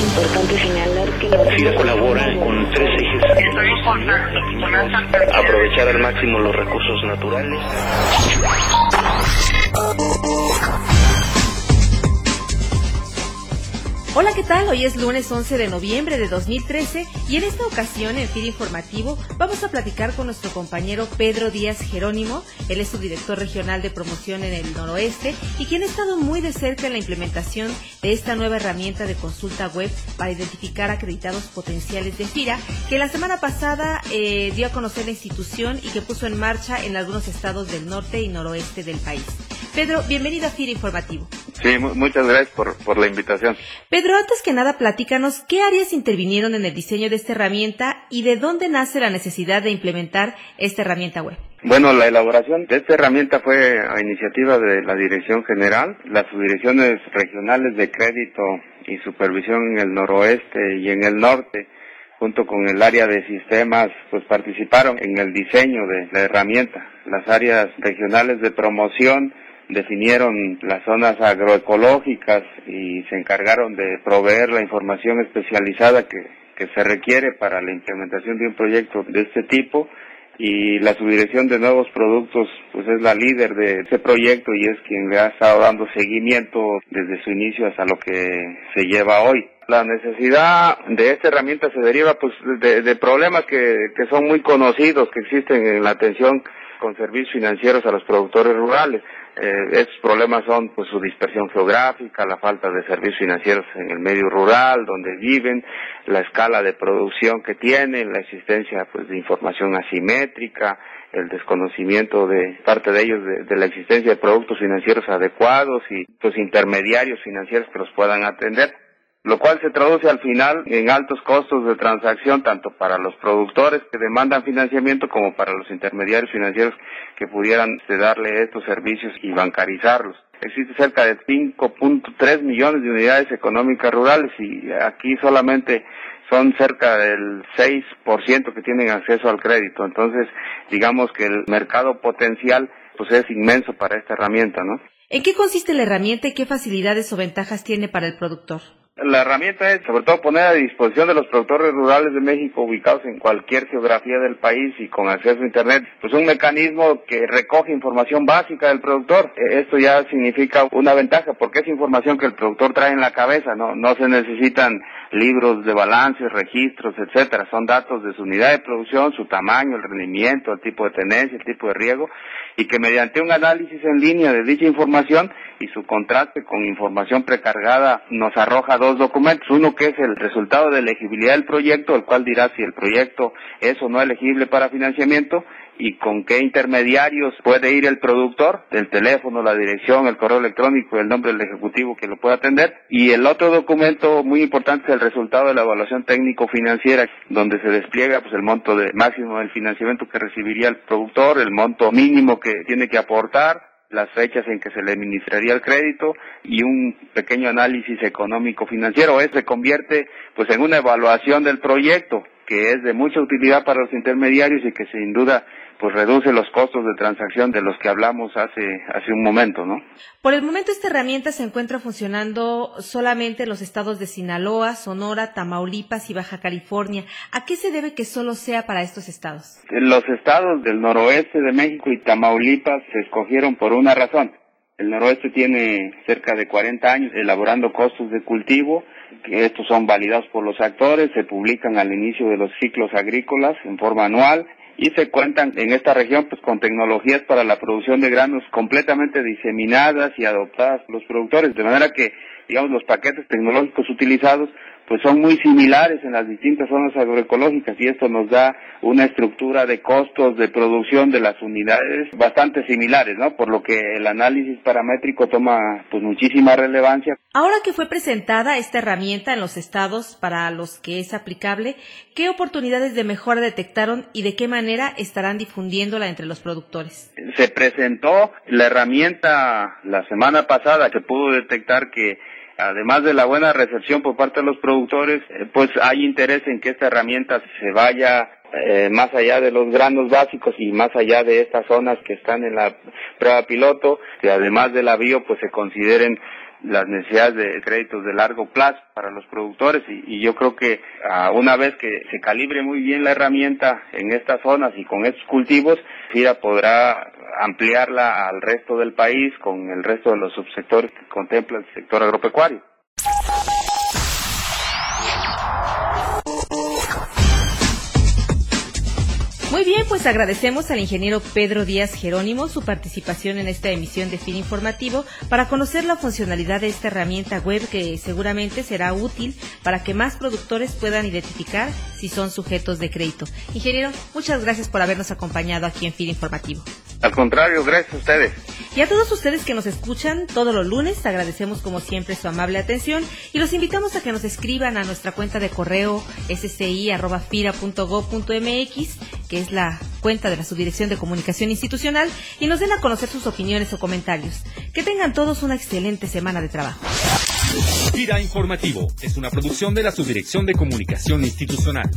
Es importante señalar que la FIRA colabora con tres ejes. Aprovechar al máximo los recursos naturales. Hola, ¿qué tal? Hoy es lunes 11 de noviembre de 2013 y en esta ocasión en FIR Informativo vamos a platicar con nuestro compañero Pedro Díaz Jerónimo. Él es subdirector regional de promoción en el noroeste y quien ha estado muy de cerca en la implementación de esta nueva herramienta de consulta web para identificar acreditados potenciales de FIRA que la semana pasada eh, dio a conocer la institución y que puso en marcha en algunos estados del norte y noroeste del país. Pedro, bienvenido a FIRA Informativo. Sí, muchas gracias por, por la invitación. Pedro, antes que nada, platícanos qué áreas intervinieron en el diseño de esta herramienta y de dónde nace la necesidad de implementar esta herramienta web. Bueno, la elaboración de esta herramienta fue a iniciativa de la Dirección General, las subdirecciones regionales de crédito y supervisión en el noroeste y en el norte, junto con el área de sistemas, pues participaron en el diseño de la herramienta. Las áreas regionales de promoción, definieron las zonas agroecológicas y se encargaron de proveer la información especializada que, que se requiere para la implementación de un proyecto de este tipo y la subdirección de nuevos productos pues es la líder de ese proyecto y es quien le ha estado dando seguimiento desde su inicio hasta lo que se lleva hoy. La necesidad de esta herramienta se deriva pues de, de problemas que, que son muy conocidos que existen en la atención con servicios financieros a los productores rurales. Eh, estos problemas son pues su dispersión geográfica, la falta de servicios financieros en el medio rural donde viven, la escala de producción que tienen, la existencia pues de información asimétrica, el desconocimiento de parte de ellos de, de, la existencia de productos financieros adecuados y pues intermediarios financieros que los puedan atender lo cual se traduce al final en altos costos de transacción tanto para los productores que demandan financiamiento como para los intermediarios financieros que pudieran darle estos servicios y bancarizarlos. Existe cerca de 5.3 millones de unidades económicas rurales y aquí solamente son cerca del 6% que tienen acceso al crédito. Entonces, digamos que el mercado potencial pues es inmenso para esta herramienta, ¿no? ¿En qué consiste la herramienta y qué facilidades o ventajas tiene para el productor? La herramienta es sobre todo poner a disposición de los productores rurales de México ubicados en cualquier geografía del país y con acceso a Internet, pues un mecanismo que recoge información básica del productor. E, esto ya significa una ventaja porque es información que el productor trae en la cabeza, no, no se necesitan libros de balances, registros, etcétera. Son datos de su unidad de producción, su tamaño, el rendimiento, el tipo de tenencia, el tipo de riego y que mediante un análisis en línea de dicha información y su contraste con información precargada nos arroja dos documentos. Uno que es el resultado de elegibilidad del proyecto, el cual dirá si el proyecto es o no elegible para financiamiento y con qué intermediarios puede ir el productor, el teléfono, la dirección, el correo electrónico, el nombre del ejecutivo que lo pueda atender. Y el otro documento muy importante es el resultado de la evaluación técnico-financiera, donde se despliega pues el monto de máximo del financiamiento que recibiría el productor, el monto mínimo que tiene que aportar, las fechas en que se le administraría el crédito y un pequeño análisis económico financiero. Eso se convierte pues en una evaluación del proyecto que es de mucha utilidad para los intermediarios y que sin duda pues reduce los costos de transacción de los que hablamos hace hace un momento, ¿no? Por el momento esta herramienta se encuentra funcionando solamente en los estados de Sinaloa, Sonora, Tamaulipas y Baja California. ¿A qué se debe que solo sea para estos estados? Los estados del noroeste de México y Tamaulipas se escogieron por una razón. El noroeste tiene cerca de 40 años elaborando costos de cultivo, que estos son validados por los actores, se publican al inicio de los ciclos agrícolas en forma anual y se cuentan en esta región pues con tecnologías para la producción de granos completamente diseminadas y adoptadas por los productores, de manera que digamos los paquetes tecnológicos utilizados pues son muy similares en las distintas zonas agroecológicas y esto nos da una estructura de costos de producción de las unidades bastante similares, ¿no? Por lo que el análisis paramétrico toma pues muchísima relevancia. Ahora que fue presentada esta herramienta en los estados para los que es aplicable, ¿qué oportunidades de mejora detectaron y de qué manera estarán difundiéndola entre los productores? Se presentó la herramienta la semana pasada, se pudo detectar que además de la buena recepción por parte de los productores, eh, pues hay interés en que esta herramienta se vaya eh, más allá de los granos básicos y más allá de estas zonas que están en la prueba piloto, que además del avío pues se consideren las necesidades de créditos de largo plazo para los productores y, yo creo que una vez que se calibre muy bien la herramienta en estas zonas y con estos cultivos, FIRA podrá ampliarla al resto del país con el resto de los subsectores que contempla el sector agropecuario. Muy bien, pues agradecemos al ingeniero Pedro Díaz Jerónimo su participación en esta emisión de fin informativo para conocer la funcionalidad de esta herramienta web que seguramente será útil para que más productores puedan identificar si son sujetos de crédito. Ingeniero, muchas gracias por habernos acompañado aquí en fin informativo. Al contrario, gracias a ustedes. Y a todos ustedes que nos escuchan todos los lunes, agradecemos como siempre su amable atención y los invitamos a que nos escriban a nuestra cuenta de correo sci.fira.gov.mx, que es la cuenta de la Subdirección de Comunicación Institucional, y nos den a conocer sus opiniones o comentarios. Que tengan todos una excelente semana de trabajo. Fira Informativo es una producción de la Subdirección de Comunicación Institucional.